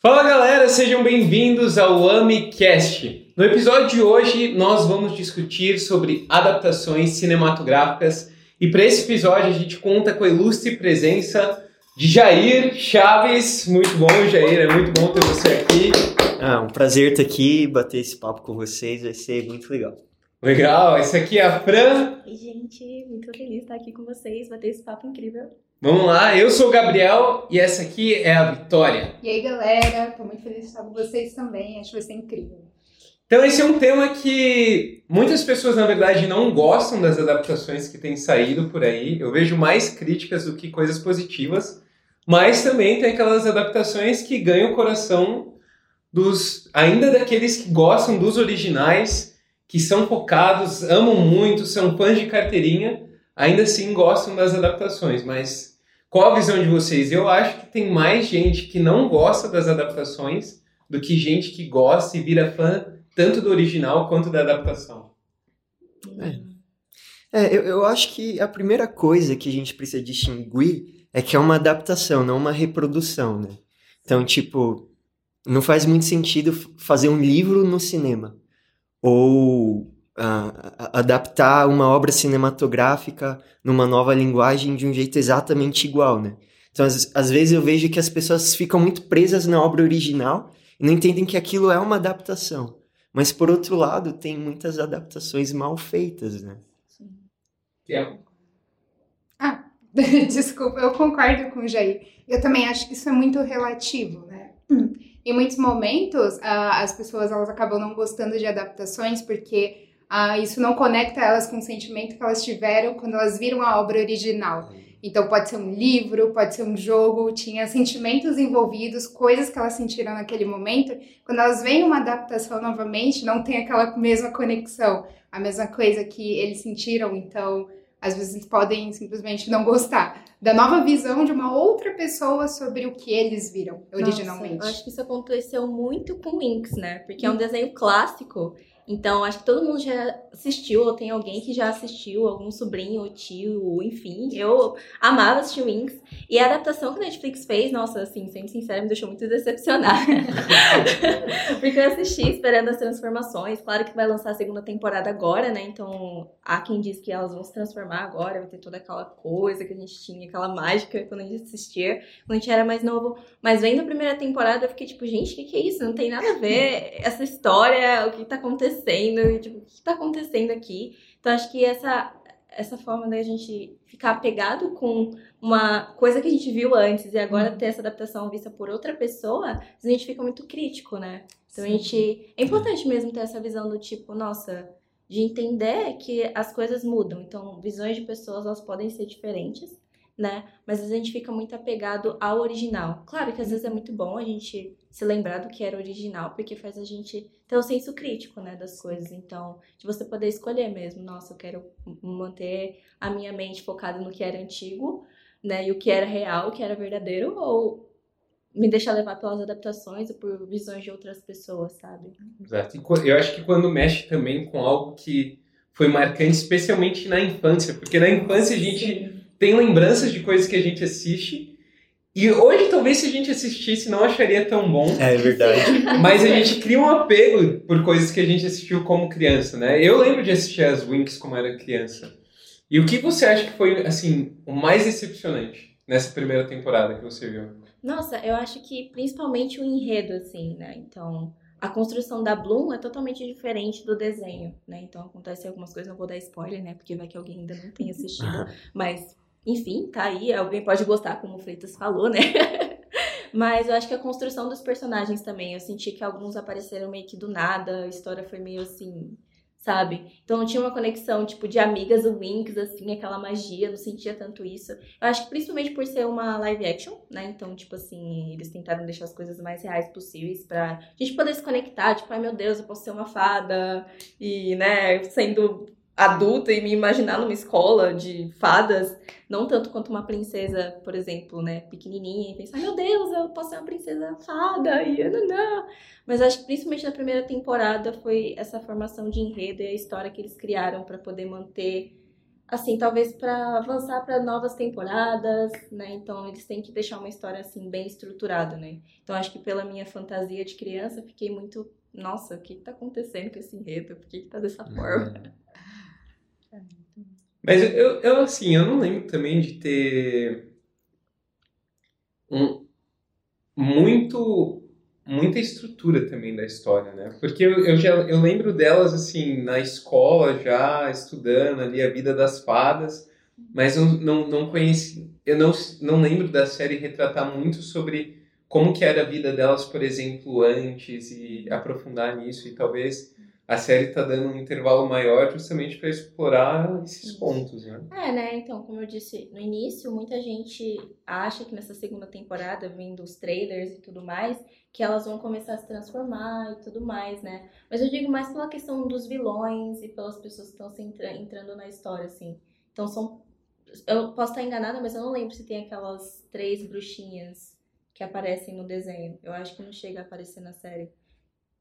Fala galera, sejam bem-vindos ao AmiCast. No episódio de hoje nós vamos discutir sobre adaptações cinematográficas e para esse episódio a gente conta com a ilustre presença de Jair Chaves. Muito bom, Jair, é muito bom ter você aqui. Ah, um prazer estar aqui, bater esse papo com vocês, vai ser muito legal. Legal, esse aqui é a Fran. Oi, gente, muito feliz de estar aqui com vocês, bater esse papo incrível. Vamos lá, eu sou o Gabriel e essa aqui é a Vitória. E aí, galera, tô muito feliz de estar com vocês também, acho que vai ser incrível. Então, esse é um tema que muitas pessoas, na verdade, não gostam das adaptações que têm saído por aí. Eu vejo mais críticas do que coisas positivas, mas também tem aquelas adaptações que ganham o coração dos ainda daqueles que gostam dos originais, que são focados, amam muito, são fãs de carteirinha, ainda assim gostam das adaptações, mas qual a visão de vocês? Eu acho que tem mais gente que não gosta das adaptações do que gente que gosta e vira fã tanto do original quanto da adaptação. É, é eu, eu acho que a primeira coisa que a gente precisa distinguir é que é uma adaptação, não uma reprodução, né? Então, tipo, não faz muito sentido fazer um livro no cinema ou uh, adaptar uma obra cinematográfica numa nova linguagem de um jeito exatamente igual, né? Então, às, às vezes eu vejo que as pessoas ficam muito presas na obra original e não entendem que aquilo é uma adaptação. Mas, por outro lado, tem muitas adaptações mal feitas, né? Sim. Yeah. Ah, desculpa, eu concordo com o Jair. Eu também acho que isso é muito relativo, né? Em muitos momentos, as pessoas elas acabam não gostando de adaptações porque uh, isso não conecta elas com o sentimento que elas tiveram quando elas viram a obra original. Então pode ser um livro, pode ser um jogo, tinha sentimentos envolvidos, coisas que elas sentiram naquele momento. Quando elas veem uma adaptação novamente, não tem aquela mesma conexão, a mesma coisa que eles sentiram, então às vezes podem simplesmente não gostar da nova visão de uma outra pessoa sobre o que eles viram originalmente. Nossa, eu acho que isso aconteceu muito com Winx, né? Porque é um desenho clássico então, acho que todo mundo já assistiu, ou tem alguém que já assistiu, algum sobrinho, ou tio, enfim. Eu amava assistir Wings. E a adaptação que a Netflix fez, nossa, assim, sendo sincera, me deixou muito decepcionada. Porque eu assisti esperando as transformações. Claro que vai lançar a segunda temporada agora, né? Então, há quem diz que elas vão se transformar agora, vai ter toda aquela coisa que a gente tinha, aquela mágica quando a gente assistia, quando a gente era mais novo. Mas vendo a primeira temporada, eu fiquei tipo, gente, o que, que é isso? Não tem nada a ver essa história, o que tá acontecendo acontecendo? E, tipo, o que está acontecendo aqui? Então, acho que essa, essa forma da gente ficar apegado com uma coisa que a gente viu antes e agora ter essa adaptação vista por outra pessoa, a gente fica muito crítico, né? Então, Sim. a gente. É importante mesmo ter essa visão do tipo, nossa, de entender que as coisas mudam. Então, visões de pessoas elas podem ser diferentes né? Mas a gente fica muito apegado ao original. Claro que às vezes é muito bom a gente se lembrar do que era original, porque faz a gente ter o um senso crítico, né, das coisas. Então, de você poder escolher mesmo, nossa, eu quero manter a minha mente focada no que era antigo, né, e o que era real, o que era verdadeiro, ou me deixar levar pelas adaptações ou por visões de outras pessoas, sabe? Exato. E eu acho que quando mexe também com algo que foi marcante, especialmente na infância, porque na infância a gente Sim tem lembranças de coisas que a gente assiste. E hoje, talvez, se a gente assistisse, não acharia tão bom. É verdade. Mas a gente cria um apego por coisas que a gente assistiu como criança, né? Eu lembro de assistir as Winx como era criança. E o que você acha que foi, assim, o mais decepcionante nessa primeira temporada que você viu? Nossa, eu acho que principalmente o enredo, assim, né? Então, a construção da Bloom é totalmente diferente do desenho, né? Então, acontece algumas coisas, não vou dar spoiler, né? Porque vai que alguém ainda não tenha assistido. Mas enfim, tá aí, alguém pode gostar, como o Freitas falou, né? Mas eu acho que a construção dos personagens também, eu senti que alguns apareceram meio que do nada, a história foi meio assim, sabe? Então não tinha uma conexão, tipo, de amigas o Winx, assim, aquela magia, não sentia tanto isso. Eu acho que principalmente por ser uma live action, né? Então, tipo assim, eles tentaram deixar as coisas mais reais possíveis pra gente poder se conectar, tipo, ai meu Deus, eu posso ser uma fada, e, né, sendo adulta e me imaginar numa escola de fadas, não tanto quanto uma princesa, por exemplo, né, pequenininha, e pensar, meu Deus, eu posso ser uma princesa fada, e não. Mas acho que principalmente na primeira temporada foi essa formação de enredo e a história que eles criaram para poder manter assim, talvez para avançar para novas temporadas, né? Então eles têm que deixar uma história assim bem estruturada, né? Então acho que pela minha fantasia de criança, fiquei muito, nossa, o que que tá acontecendo com esse enredo? Por que que tá dessa forma? Mas eu, eu, assim, eu não lembro também de ter um, muito muita estrutura também da história, né? Porque eu, eu já eu lembro delas assim na escola já estudando ali a vida das fadas, mas eu não não conheci, eu não não lembro da série retratar muito sobre como que era a vida delas, por exemplo, antes e aprofundar nisso e talvez a série está dando um intervalo maior justamente para explorar esses pontos, né? É, né? Então, como eu disse no início, muita gente acha que nessa segunda temporada, vendo os trailers e tudo mais, que elas vão começar a se transformar e tudo mais, né? Mas eu digo mais pela questão dos vilões e pelas pessoas que estão se entra entrando na história, assim. Então são. Eu posso estar enganada, mas eu não lembro se tem aquelas três bruxinhas que aparecem no desenho. Eu acho que não chega a aparecer na série.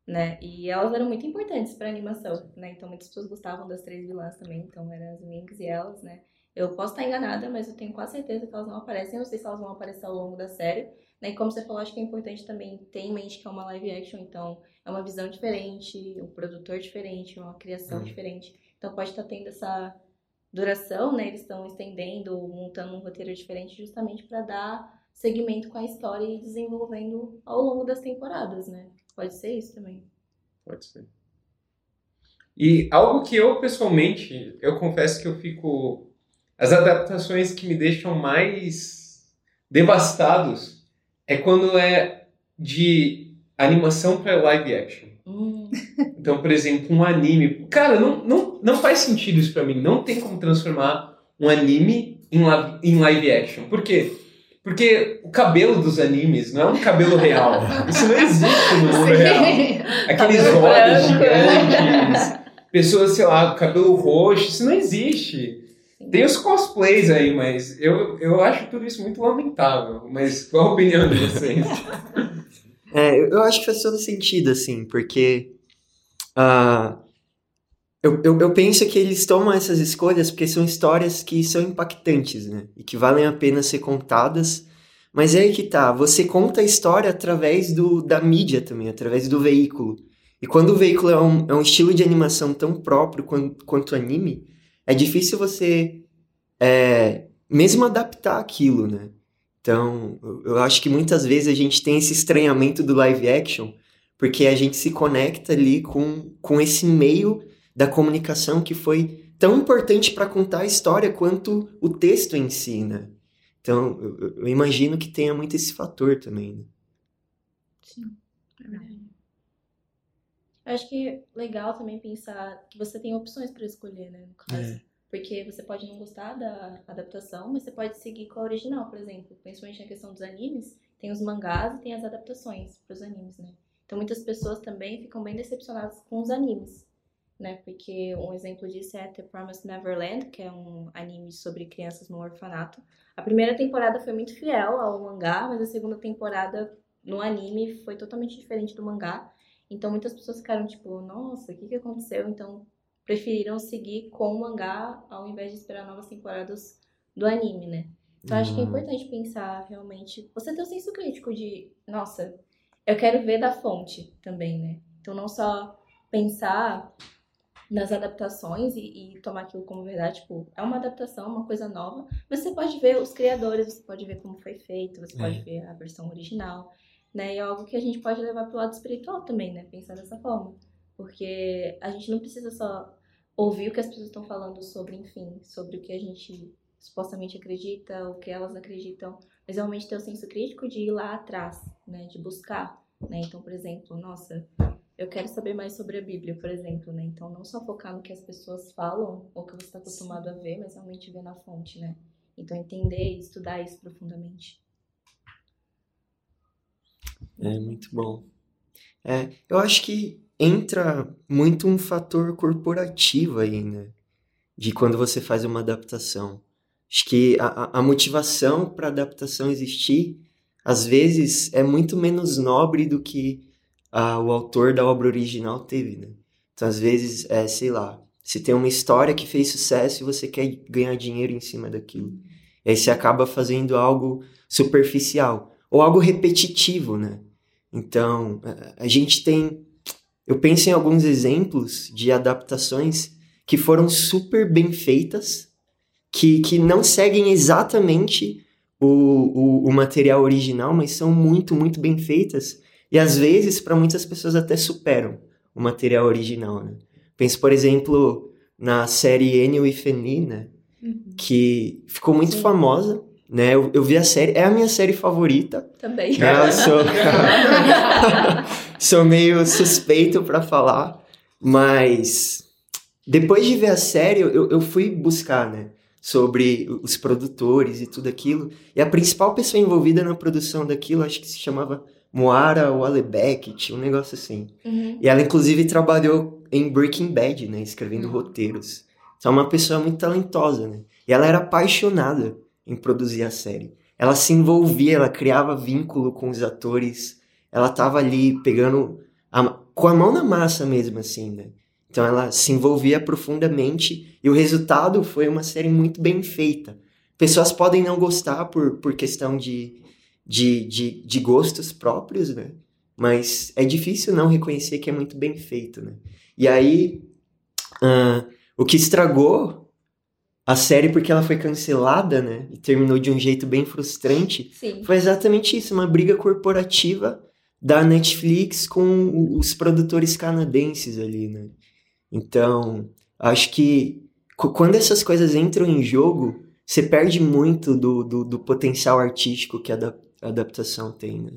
Né? E elas eram muito importantes para animação, né? Então muitas pessoas gostavam das três vilãs também, então eram as Minx e elas, né? Eu posso estar enganada, mas eu tenho quase certeza que elas não aparecem. Eu não sei se elas vão aparecer ao longo da série, né? E como você falou, acho que é importante também ter em mente que é uma live action, então é uma visão diferente, um produtor diferente, uma criação Uhum. diferente. Então pode estar tendo essa duração, né? Eles estão estendendo, montando um roteiro diferente justamente para dar seguimento com a história e desenvolvendo ao longo das temporadas, né? Pode ser isso também. Pode ser. E algo que eu pessoalmente, eu confesso que eu fico as adaptações que me deixam mais devastados é quando é de animação para live action. Hum, Então, por exemplo, um anime. Cara, não, não, não faz sentido isso pra mim. Não tem como transformar um anime em, la- em live action. Por quê? Porque o cabelo dos animes não é um cabelo real. Isso não existe no mundo real. Aqueles Cabelo olhos branco, gigantes, pessoas, sei lá, com cabelo roxo, isso não existe. Tem os cosplays aí, mas eu, eu acho tudo isso muito lamentável. Mas qual a opinião de vocês? É, eu acho que faz todo sentido, assim, porque ah, eu, eu, eu penso que eles tomam essas escolhas porque são histórias que são impactantes, né? E que valem a pena ser contadas. Mas é aí que tá, você conta a história através do, da mídia também, através do veículo. E quando o veículo é um, é um estilo de animação tão próprio quanto, quanto anime, é difícil você é, mesmo adaptar aquilo, né? Então, eu- acho que muitas vezes a gente tem esse estranhamento do live action, porque a gente se conecta ali com, com esse meio da comunicação que foi tão importante para contar a história quanto o texto em si, né? Então, eu, eu- eu imagino que tenha muito esse fator também, né? Sim, é verdade. Eu acho que é legal também pensar que você tem opções para escolher, né? No caso. É. Porque você pode não gostar da adaptação, mas você pode seguir com a original, por exemplo. Principalmente na questão dos animes, tem os mangás e tem as adaptações para os animes, né? Então muitas pessoas também ficam bem decepcionadas com os animes, né? Porque um exemplo disso é The Promised Neverland, que é um anime sobre crianças no orfanato. A primeira temporada foi muito fiel ao mangá, mas a segunda temporada no anime foi totalmente diferente do mangá. Então muitas pessoas ficaram tipo, nossa, o que, que aconteceu? Então preferiram seguir com o mangá ao invés de esperar novas temporadas do anime, né? Então acho que é Hum. importante pensar realmente. Você ter o senso crítico de, nossa, eu quero ver da fonte também, né? Então não só pensar nas adaptações e, e tomar aquilo como verdade, tipo, é uma adaptação, uma coisa nova, mas você pode ver os criadores, você pode ver como foi feito, você É. pode ver a versão original, né? E é algo que a gente pode levar pro lado espiritual também, né? Pensar dessa forma. Porque a gente não precisa só ouvir o que as pessoas estão falando sobre, enfim, sobre o que a gente supostamente acredita, o que elas acreditam, mas realmente ter o senso crítico de ir lá atrás, né? De buscar, né? Então, por exemplo, nossa, eu quero saber mais sobre a Bíblia, por exemplo, né? Então, não só focar no que as pessoas falam ou que você está acostumado a ver, mas realmente ver na fonte, né? Então, entender e estudar isso profundamente. É muito bom. É, eu acho que entra muito um fator corporativo aí, né? De quando você faz uma adaptação. Acho que a, a- motivação para adaptação existir, às vezes, é muito menos nobre do que ah, o autor da obra original teve, né? Então, às vezes, é, sei lá, Você tem uma história que fez sucesso e você quer ganhar dinheiro em cima daquilo. E aí você acaba fazendo algo superficial ou algo repetitivo, né? Então, a gente tem. Eu penso em alguns exemplos de adaptações que foram super bem feitas, que, que não seguem exatamente o, o, o material original, mas são muito, muito bem feitas. E às vezes, para muitas pessoas, até superam o material original, né? Penso, por exemplo, na série Enio e Feni, né? Uhum. Que ficou muito Sim. famosa, né? Eu, eu, vi a série, é a minha série favorita. Também. Né? Sou, sou meio suspeito para falar, mas depois de ver a série, eu, eu fui buscar, né? Sobre os produtores e tudo aquilo. E a principal pessoa envolvida na produção daquilo, acho que se chamava Moara Walebeck, tinha um negócio assim. Uhum. E ela, inclusive, trabalhou em Breaking Bad, né? Escrevendo uhum. roteiros. Então, é uma pessoa muito talentosa, né? E ela era apaixonada em produzir a série. Ela se envolvia, ela criava vínculo com os atores. Ela tava ali pegando a, com a mão na massa mesmo, assim, né? Então ela se envolvia profundamente e o resultado foi uma série muito bem feita. Pessoas podem não gostar por, por questão de, de, de, de gostos próprios, né? Mas é difícil não reconhecer que é muito bem feito, né? E aí, uh, o que estragou a série porque ela foi cancelada, né? E terminou de um jeito bem frustrante. Sim. Foi exatamente isso, uma briga corporativa da Netflix com os produtores canadenses ali, né? Então, acho que quando essas coisas entram em jogo, você perde muito do, do, do potencial artístico que a adaptação tem, né?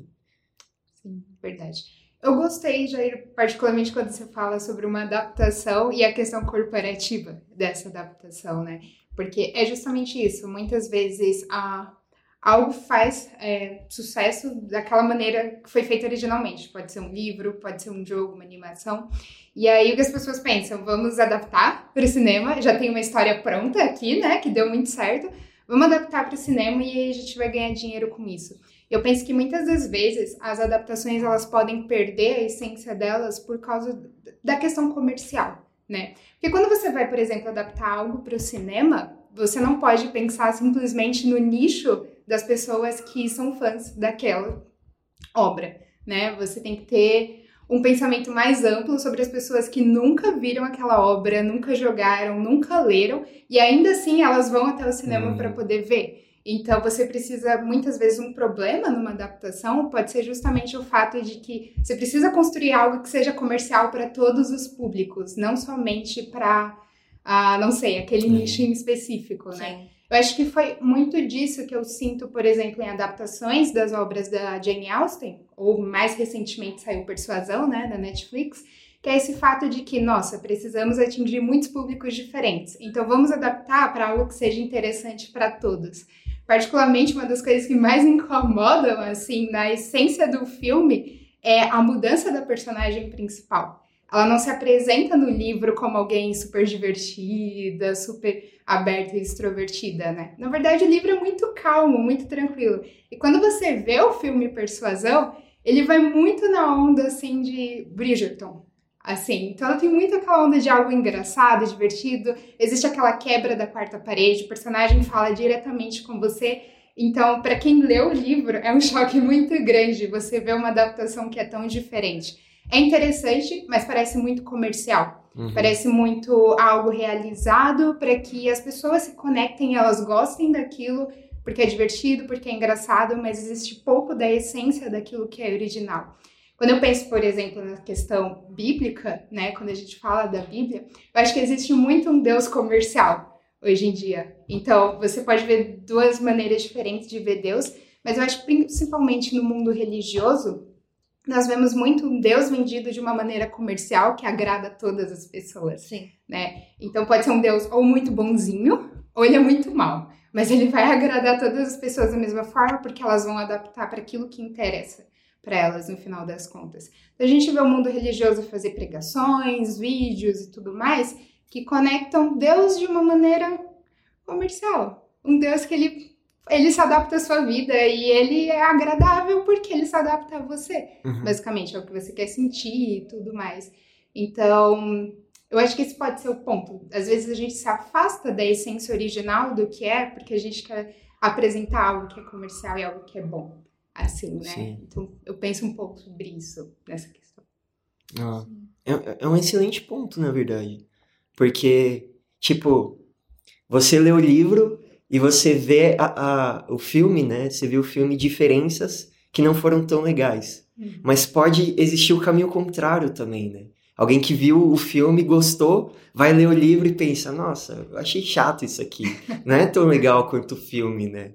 Sim, verdade. Eu gostei, Jair, particularmente quando você fala sobre uma adaptação e a questão corporativa dessa adaptação, né? Porque é justamente isso. Muitas vezes a, algo faz é, sucesso daquela maneira que foi feito originalmente. Pode ser um livro, pode ser um jogo, uma animação. E aí o que as pessoas pensam? Vamos adaptar para o cinema. Já tem uma história pronta aqui, né? Que deu muito certo. Vamos adaptar para o cinema e a gente vai ganhar dinheiro com isso. Eu penso que muitas das vezes as adaptações elas podem perder a essência delas por causa da questão comercial, né? Porque quando você vai, por exemplo, adaptar algo para o cinema, você não pode pensar simplesmente no nicho das pessoas que são fãs daquela obra, né? Você tem que ter um pensamento mais amplo sobre as pessoas que nunca viram aquela obra, nunca jogaram, nunca leram e ainda assim elas vão até o cinema uhum. para poder ver. Então, você precisa, muitas vezes, um problema numa adaptação pode ser justamente o fato de que você precisa construir algo que seja comercial para todos os públicos, não somente para, ah, não sei, aquele Sim. nicho em específico, né? Sim. Eu acho que foi muito disso que eu sinto, por exemplo, em adaptações das obras da Jane Austen, ou mais recentemente saiu Persuasão, né, da Netflix, que é esse fato de que, nossa, precisamos atingir muitos públicos diferentes. Então vamos adaptar para algo que seja interessante para todos. Particularmente, uma das coisas que mais incomodam, assim, na essência do filme é a mudança da personagem principal. Ela não se apresenta no livro como alguém super divertida, super aberta e extrovertida, né? Na verdade, o livro é muito calmo, muito tranquilo. E quando você vê o filme Persuasão, ele vai muito na onda, assim, de Bridgerton, assim. Então ela tem muito aquela onda de algo engraçado, divertido. Existe aquela quebra da quarta parede, o personagem fala diretamente com você. Então, para quem lê o livro, é um choque muito grande você ver uma adaptação que é tão diferente. É interessante, mas parece muito comercial. Uhum. Parece muito algo realizado para que as pessoas se conectem, elas gostem daquilo, porque é divertido, porque é engraçado, mas existe pouco da essência daquilo que é original. Quando eu penso, por exemplo, na questão bíblica, né, quando a gente fala da Bíblia, eu acho que existe muito um Deus comercial hoje em dia. Então, você pode ver duas maneiras diferentes de ver Deus, mas eu acho principalmente no mundo religioso, nós vemos muito um Deus vendido de uma maneira comercial que agrada todas as pessoas. Sim. Né? Então pode ser um Deus ou muito bonzinho, ou ele é muito mal. Mas ele vai agradar todas as pessoas da mesma forma, porque elas vão adaptar para aquilo que interessa para elas no final das contas. Então, a gente vê o mundo religioso fazer pregações, vídeos e tudo mais que conectam Deus de uma maneira comercial. Um Deus que ele, ele se adapta à sua vida e ele é agradável porque ele se adapta a você. Uhum. Basicamente, é o que você quer sentir e tudo mais. Então, Eu acho que esse pode ser o ponto. Às vezes a gente se afasta da essência original do que é, porque a gente quer apresentar algo que é comercial e algo que é bom. Assim, né? Sim. Então eu penso um pouco sobre isso, nessa questão. Ah, é, é um excelente ponto, na verdade. Porque, tipo, você lê o livro e você vê a, a, o filme, né? Você vê o filme diferenças que não foram tão legais. Uhum. Mas pode existir o caminho contrário também, né? Alguém que viu o filme, gostou, vai ler o livro e pensa, nossa, eu achei chato isso aqui. Não é tão legal quanto o filme, né?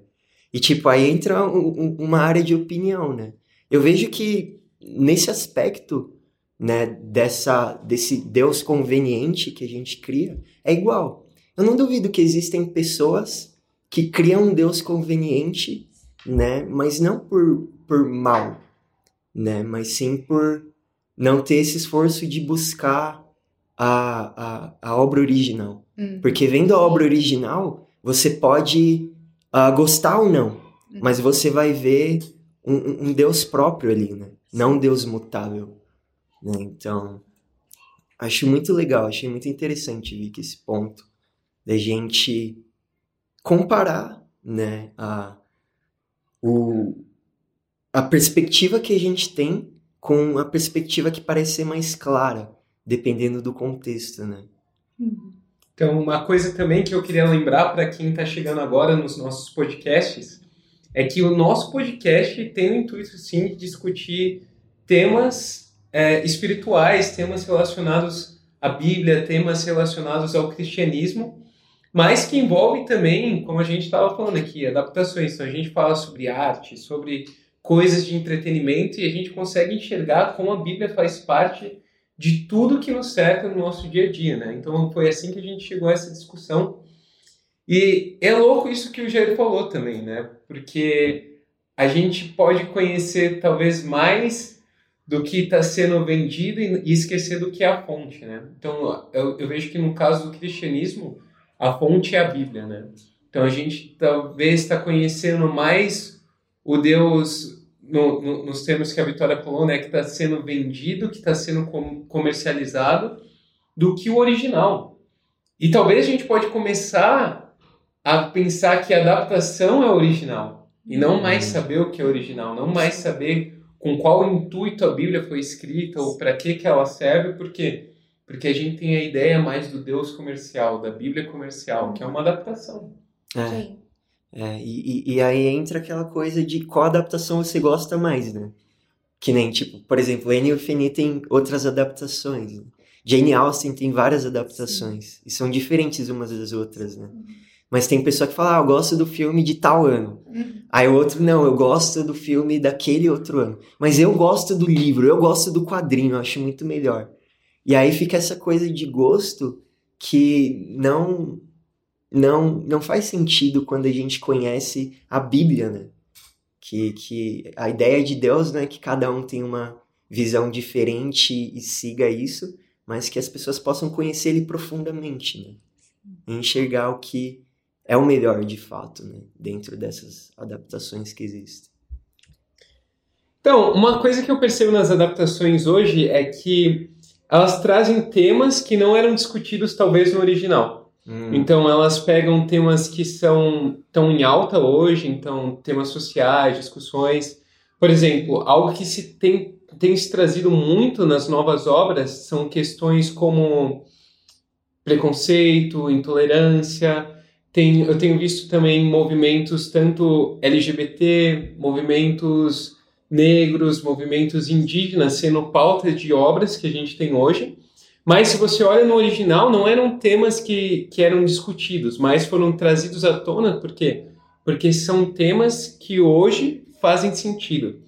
E tipo, aí entra um- uma área de opinião, né? Eu vejo que nesse aspecto, né, dessa, desse Deus conveniente que a gente cria, é igual. Eu não duvido que existem pessoas que criam um Deus conveniente, né, mas não por, por mal, né, mas sim por não ter esse esforço de buscar a, a, a obra original. Hum. Porque vendo a obra original, você pode ah, gostar ou não, mas você vai ver um, um- um Deus próprio ali, né? Não um Deus mutável. Né? Então, acho muito legal, achei muito interessante, Vicky, esse ponto da gente comparar, né, a, o, a perspectiva que a gente tem com a perspectiva que parece ser mais clara, dependendo do contexto, né? Uhum. Então, uma coisa também que eu queria lembrar para quem está chegando agora nos nossos podcasts é que o nosso podcast tem o intuito, sim, de discutir temas é, espirituais, temas relacionados à Bíblia, temas relacionados ao cristianismo, mas que envolve também, como a gente estava falando aqui, adaptações. Então, a gente fala sobre arte, sobre coisas de entretenimento e a gente consegue enxergar como a Bíblia faz parte de tudo que nos cerca no nosso dia a dia, né? Então foi assim que a gente chegou a essa discussão. E é louco isso que o Jair falou também, né? Porque a gente pode conhecer talvez mais do que está sendo vendido e esquecer do que é a fonte, né? Então eu, eu vejo que no caso do cristianismo a fonte é a Bíblia, né? Então a gente talvez está conhecendo mais o Deus no- no- nos termos que a Vitória falou, né, que está sendo vendido, que está sendo com- comercializado, do que o original. E talvez a gente pode começar a pensar que a adaptação é original e não mais Uhum. saber o que é original, não mais saber com qual intuito a Bíblia foi escrita ou para que que ela serve, porque porque a gente tem a ideia mais do Deus comercial, da Bíblia comercial, que é uma adaptação. É. Sim. É, e, e- aí entra aquela coisa de qual adaptação você gosta mais, né? Que nem, tipo, por exemplo, Anne e o Fini tem outras adaptações. né? Jane Austen tem várias adaptações. E são diferentes umas das outras, né? Mas tem pessoa que fala, ah, eu gosto do filme de tal ano. Uhum. Aí o outro, não, eu gosto do filme daquele outro ano. Mas eu gosto do livro, eu gosto do quadrinho, eu acho muito melhor. E aí fica essa coisa de gosto que não não não faz sentido quando a gente conhece a Bíblia, né? Que, que a ideia de Deus não é que cada um tenha uma visão diferente e siga isso, mas que as pessoas possam conhecer ele profundamente, né? E enxergar o que é o melhor de fato, né? Dentro dessas adaptações que existem. Então, uma coisa que eu percebo nas adaptações hoje é que elas trazem temas que não eram discutidos talvez no original. Hum, Então elas pegam temas que são tão em alta hoje, então temas sociais, discussões. Por exemplo, algo que se tem, tem se trazido muito nas novas obras são questões como preconceito, intolerância. Tem, eu tenho visto também movimentos tanto LGBT, movimentos negros, movimentos indígenas sendo pauta de obras que a gente tem hoje. Mas se você olha no original, não eram temas que, que eram discutidos, mas foram trazidos à tona, por quê? Porque são temas que hoje fazem sentido.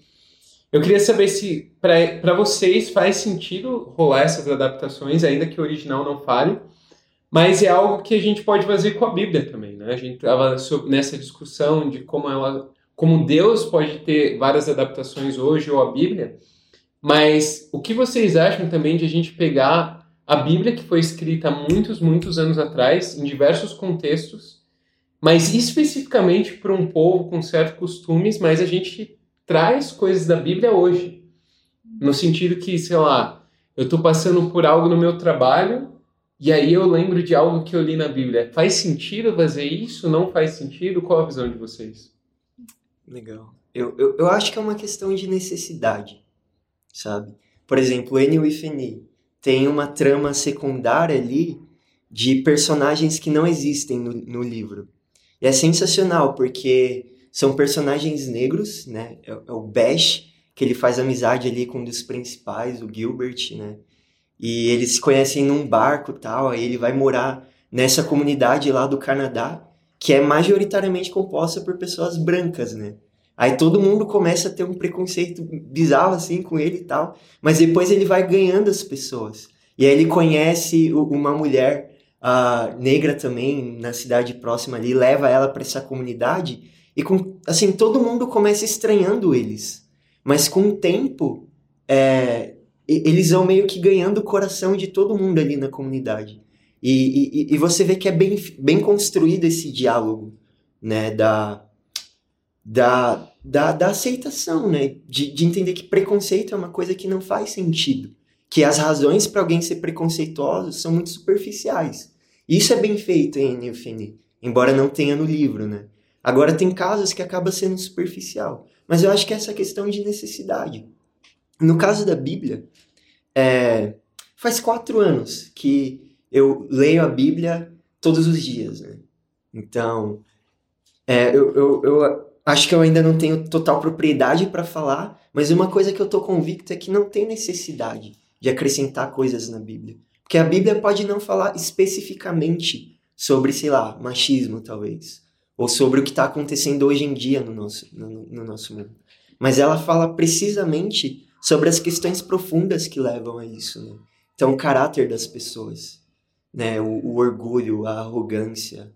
Eu queria saber se para vocês faz sentido rolar essas adaptações, ainda que o original não fale, mas é algo que a gente pode fazer com a Bíblia também, né? A gente estava nessa discussão de como ela, como Deus pode ter várias adaptações hoje ou a Bíblia, mas o que vocês acham também de a gente pegar a Bíblia que foi escrita há muitos, muitos anos atrás, em diversos contextos, mas especificamente para um povo com certos costumes, mas a gente traz coisas da Bíblia hoje. No sentido que, sei lá, eu estou passando por algo no meu trabalho E aí eu lembro de algo que eu li na Bíblia. Faz sentido fazer isso? Não faz sentido? Qual a visão de vocês? Legal. Eu, eu, eu acho que é uma questão de necessidade, sabe? Por exemplo, Enio e Feni tem uma trama secundária ali de personagens que não existem no, no livro. E é sensacional, porque são personagens negros, né? É, é o Bash, que ele faz amizade ali com um dos principais, o Gilbert, né? E eles se conhecem num barco tal, aí ele vai morar nessa comunidade lá do Canadá, que é majoritariamente composta por pessoas brancas, né? Aí todo mundo começa a ter um preconceito bizarro assim com ele e tal, mas depois ele vai ganhando as pessoas. E aí ele conhece uma mulher uh, negra também na cidade próxima ali, leva ela para essa comunidade e com assim todo mundo começa estranhando eles. Mas com o tempo, é, eles vão meio que ganhando o coração de todo mundo ali na comunidade. E, e, e você vê que é bem, bem construído esse diálogo, né, da, da, da, da aceitação, né? De, de entender que preconceito é uma coisa que não faz sentido. Que as razões para alguém ser preconceituoso são muito superficiais. Isso é bem feito em Neofini, embora não tenha no livro, né? Agora tem casos que acaba sendo superficial. Mas eu acho que é essa questão de necessidade. No caso da Bíblia, é, faz quatro anos que eu leio a Bíblia todos os dias, né? Então, é, eu, eu, eu Acho que eu ainda não tenho total propriedade para falar, mas uma coisa que eu tô convicto é que não tem necessidade de acrescentar coisas na Bíblia. Porque a Bíblia pode não falar especificamente sobre, sei lá, machismo, talvez. Ou sobre o que está acontecendo hoje em dia no nosso, no, no nosso mundo. Mas ela fala precisamente sobre as questões profundas que levam a isso. Né? Então, o caráter das pessoas, né? o, o orgulho, a arrogância,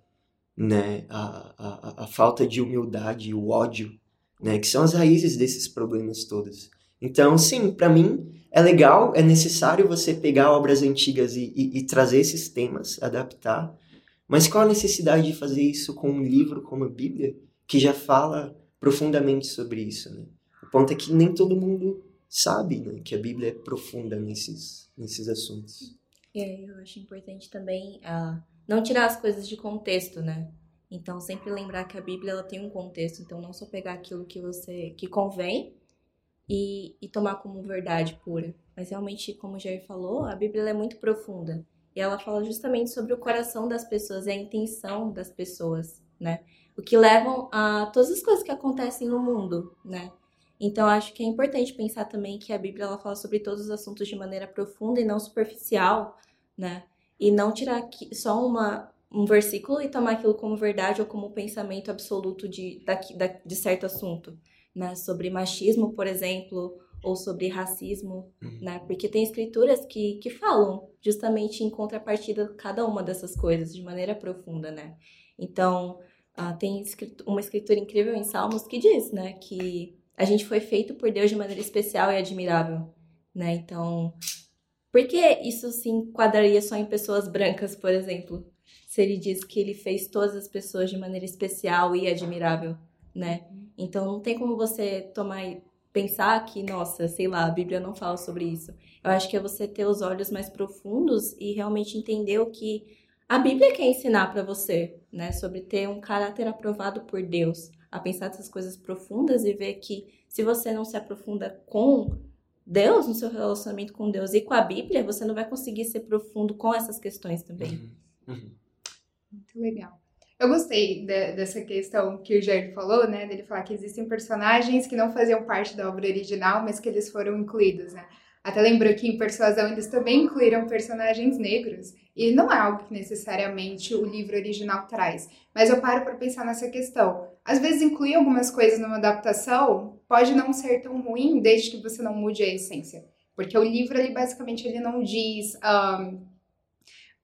né, a, a, a falta de humildade, o ódio, né, que são as raízes desses problemas todos. Então, sim, para mim é legal, é necessário você pegar obras antigas e, e, e, trazer esses temas, adaptar, mas qual a necessidade de fazer isso com um livro como a Bíblia, que já fala profundamente sobre isso, né? O ponto é que nem todo mundo sabe né, que a Bíblia é profunda nesses, nesses assuntos. É, eu acho importante também uh, não tirar as coisas de contexto, né? Então, sempre lembrar que a Bíblia ela tem um contexto, então não só pegar aquilo que você que convém e, e tomar como verdade pura. Mas realmente, como o Jair falou, a Bíblia é muito profunda. E ela fala justamente sobre o coração das pessoas e a intenção das pessoas, né? O que levam a todas as coisas que acontecem no mundo, né? Então, acho que é importante pensar também que a Bíblia ela fala sobre todos os assuntos de maneira profunda e não superficial, né? e não tirar só uma, um versículo e tomar aquilo como verdade ou como pensamento absoluto de, de, de certo assunto, né? Sobre machismo, por exemplo, ou sobre racismo, uhum. né? Porque tem escrituras que, que falam justamente em contrapartida de cada uma dessas coisas de maneira profunda, né? Então, uh, tem uma escritura incrível em Salmos que diz, né? Que a gente foi feito por Deus de maneira especial e admirável, né? Então, por que isso se enquadraria só em pessoas brancas, por exemplo? Se ele diz que ele fez todas as pessoas de maneira especial e admirável, né? Então não tem como você tomar pensar que, nossa, sei lá, a Bíblia não fala sobre isso. Eu acho que é você ter os olhos mais profundos e realmente entender o que a Bíblia quer ensinar para você, né? Sobre ter um caráter aprovado por Deus, a pensar essas coisas profundas e ver que se você não se aprofunda com Deus, no seu relacionamento com Deus e com a Bíblia, você não vai conseguir ser profundo com essas questões também. Uhum. Uhum. Muito legal. Eu gostei de, dessa questão que o Jair falou, né? Dele falar que existem personagens que não faziam parte da obra original, mas que eles foram incluídos, né? Até lembrou que em Persuasão eles também incluíram personagens negros. E não é algo que necessariamente o livro original traz. Mas eu paro para pensar nessa questão. Às vezes incluir algumas coisas numa adaptação pode não ser tão ruim desde que você não mude a essência. Porque o livro, ele basicamente ele não diz um,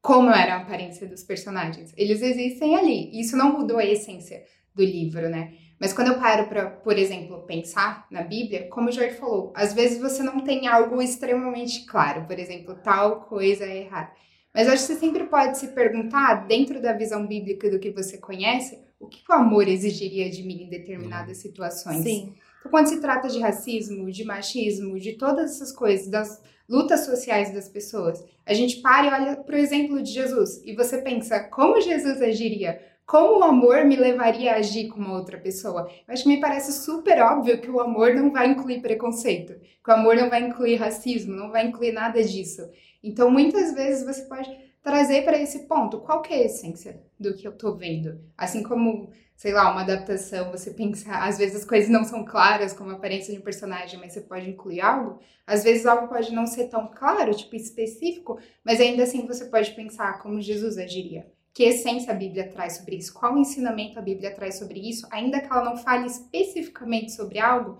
como era a aparência dos personagens. Eles existem ali. Isso não mudou a essência do livro, né? Mas quando eu paro para, por exemplo, pensar na Bíblia, como o Jorge falou, às vezes você não tem algo extremamente claro, por exemplo, tal coisa é errada. Mas acho que você sempre pode se perguntar, dentro da visão bíblica do que você conhece, o que o amor exigiria de mim em determinadas situações. Sim. Então, quando se trata de racismo, de machismo, de todas essas coisas, das lutas sociais das pessoas, a gente para e olha para o exemplo de Jesus e você pensa como Jesus agiria, como o amor me levaria a agir com uma outra pessoa? Eu acho que me parece super óbvio que o amor não vai incluir preconceito, que o amor não vai incluir racismo, não vai incluir nada disso. Então, muitas vezes você pode trazer para esse ponto qual que é a essência do que eu tô vendo. Assim como, sei lá, uma adaptação, você pensa, às vezes as coisas não são claras, como a aparência de um personagem, mas você pode incluir algo. Às vezes algo pode não ser tão claro, tipo específico, mas ainda assim você pode pensar como Jesus agiria. Que essência a Bíblia traz sobre isso? Qual ensinamento a Bíblia traz sobre isso? Ainda que ela não fale especificamente sobre algo,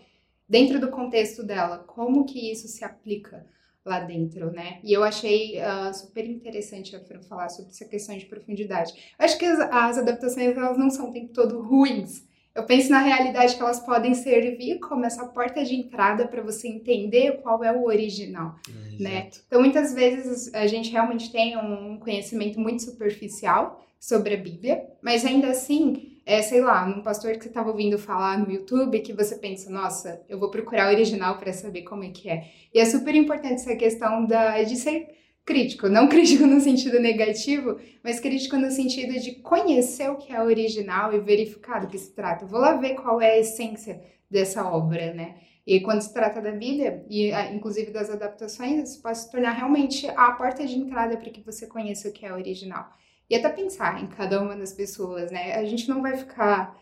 dentro do contexto dela, como que isso se aplica lá dentro, né? E eu achei uh, super interessante a Fran falar sobre essa questão de profundidade. Eu acho que as, as, adaptações elas não são o tempo todo ruins. Eu penso na realidade que elas podem servir como essa porta de entrada para você entender qual é o original, é, né? Então muitas vezes a gente realmente tem um conhecimento muito superficial sobre a Bíblia, mas ainda assim é, sei lá, num pastor que você estava ouvindo falar no YouTube, que você pensa, nossa, eu vou procurar o original para saber como é que é. E é super importante essa questão da, de ser crítico, não crítico no sentido negativo, mas crítico no sentido de conhecer o que é original e verificar do que se trata. Vou lá ver qual é a essência dessa obra, né? E quando se trata da Bíblia, e inclusive das adaptações, isso pode se tornar realmente a porta de entrada para que você conheça o que é original. E até pensar em cada uma das pessoas, né? A gente não vai ficar.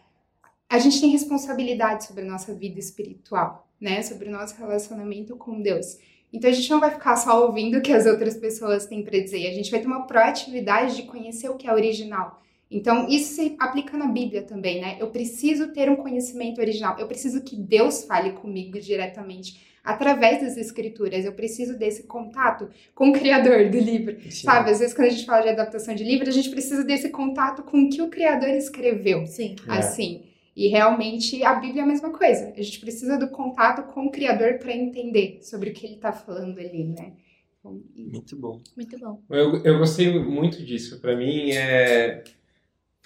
A gente tem responsabilidade sobre a nossa vida espiritual, né? Sobre o nosso relacionamento com Deus. Então a gente não vai ficar só ouvindo o que as outras pessoas têm para dizer, a gente vai ter uma proatividade de conhecer o que é original. Então isso se aplica na Bíblia também, né? Eu preciso ter um conhecimento original, eu preciso que Deus fale comigo diretamente através das escrituras. Eu preciso desse contato com o criador do livro. Sim. Sabe, às vezes quando a gente fala de adaptação de livro, a gente precisa desse contato com o que o criador escreveu. Sim. É. Assim. É. E realmente a Bíblia é a mesma coisa. A gente precisa do contato com o criador para entender sobre o que ele está falando ali, né? Muito bom. Muito bom. Eu, eu gostei muito disso. Para mim, é,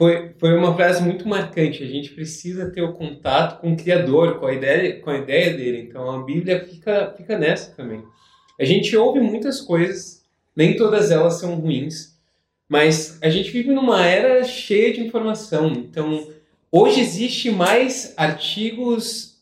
foi, foi uma frase muito marcante. A gente precisa ter o contato com o Criador, com a ideia, com a ideia dele. Então a Bíblia fica, fica nessa também. A gente ouve muitas coisas, nem todas elas são ruins, mas a gente vive numa era cheia de informação. Então hoje existe mais artigos,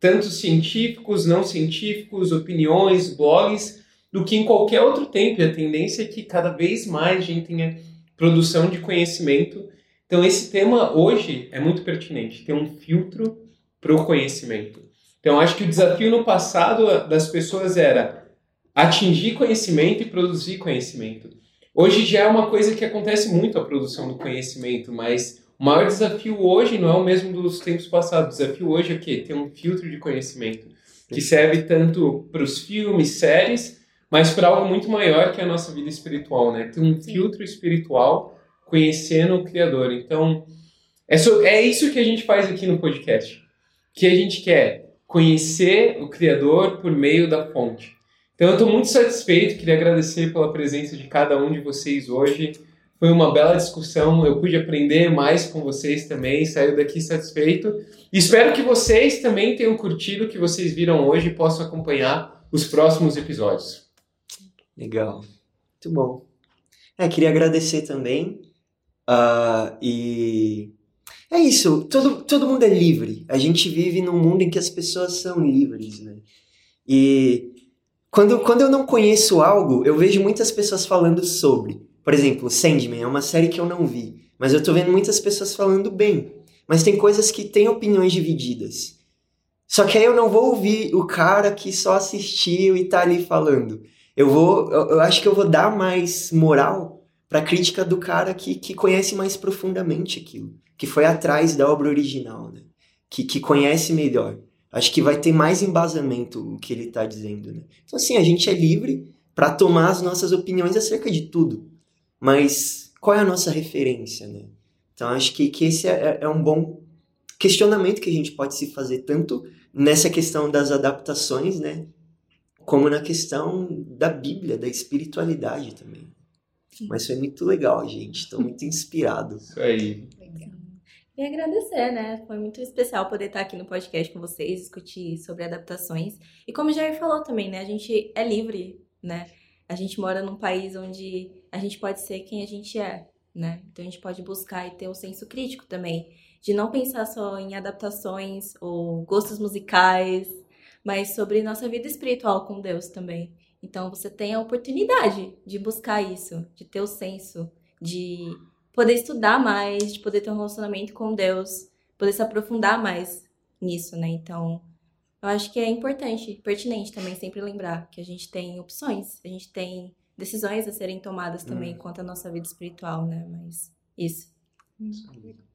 tanto científicos, não científicos, opiniões, blogs, do que em qualquer outro tempo. E a tendência é que cada vez mais a gente tenha produção de conhecimento então, esse tema hoje é muito pertinente, ter um filtro para o conhecimento. Então, acho que o desafio no passado das pessoas era atingir conhecimento e produzir conhecimento. Hoje já é uma coisa que acontece muito a produção do conhecimento, mas o maior desafio hoje não é o mesmo dos tempos passados. O desafio hoje é o quê? Ter um filtro de conhecimento que serve tanto para os filmes, séries, mas para algo muito maior que é a nossa vida espiritual, né? Ter um Sim. filtro espiritual conhecendo o Criador. Então, é, so, é isso que a gente faz aqui no podcast. Que a gente quer conhecer o Criador por meio da fonte. Então, eu estou muito satisfeito, queria agradecer pela presença de cada um de vocês hoje. Foi uma bela discussão, eu pude aprender mais com vocês também, saio daqui satisfeito. Espero que vocês também tenham curtido o que vocês viram hoje e possam acompanhar os próximos episódios. Legal, muito bom. É, queria agradecer também Uh, e é isso, todo, todo mundo é livre. A gente vive num mundo em que as pessoas são livres, né? E quando, quando eu não conheço algo, eu vejo muitas pessoas falando sobre. Por exemplo, Sandman é uma série que eu não vi, mas eu tô vendo muitas pessoas falando bem. Mas tem coisas que têm opiniões divididas. Só que aí eu não vou ouvir o cara que só assistiu e tá ali falando. Eu vou, eu, eu acho que eu vou dar mais moral para crítica do cara que, que conhece mais profundamente aquilo, que foi atrás da obra original, né? que, que conhece melhor. Acho que vai ter mais embasamento o que ele está dizendo. Né? Então, assim, a gente é livre para tomar as nossas opiniões acerca de tudo, mas qual é a nossa referência? Né? Então, acho que, que esse é, é um bom questionamento que a gente pode se fazer, tanto nessa questão das adaptações, né? como na questão da Bíblia, da espiritualidade também. Mas foi muito legal, gente. Estou muito inspirado. Isso aí. E agradecer, né? Foi muito especial poder estar aqui no podcast com vocês, discutir sobre adaptações. E como o Jair falou também, né? A gente é livre, né? A gente mora num país onde a gente pode ser quem a gente é, né? Então a gente pode buscar e ter um senso crítico também, de não pensar só em adaptações ou gostos musicais, mas sobre nossa vida espiritual com Deus também. Então você tem a oportunidade de buscar isso, de ter o senso, de poder estudar mais, de poder ter um relacionamento com Deus, poder se aprofundar mais nisso, né? Então, eu acho que é importante, pertinente também sempre lembrar que a gente tem opções, a gente tem decisões a serem tomadas também hum. quanto à nossa vida espiritual, né? Mas isso.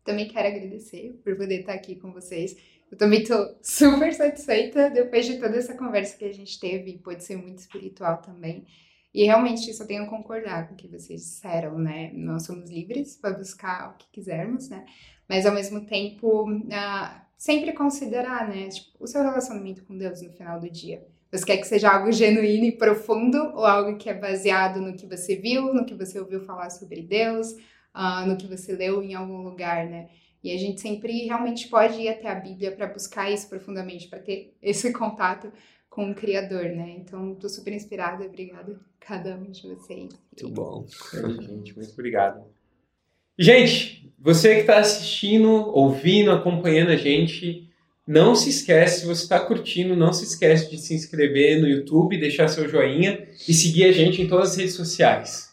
Também quero agradecer por poder estar aqui com vocês. Eu também estou super satisfeita depois de toda essa conversa que a gente teve, pode ser muito espiritual também. E realmente só tenho a concordar com o que vocês disseram, né? Nós somos livres para buscar o que quisermos, né? Mas ao mesmo tempo, uh, sempre considerar, né? Tipo, o seu relacionamento com Deus no final do dia. Você quer que seja algo genuíno e profundo ou algo que é baseado no que você viu, no que você ouviu falar sobre Deus, uh, no que você leu em algum lugar, né? E a gente sempre realmente pode ir até a Bíblia para buscar isso profundamente, para ter esse contato com o Criador, né? Então, tô super inspirada, obrigada a cada um de vocês. Muito bom. gente, muito obrigado. Gente, você que está assistindo, ouvindo, acompanhando a gente, não se esquece, se você está curtindo, não se esquece de se inscrever no YouTube, deixar seu joinha e seguir a gente em todas as redes sociais.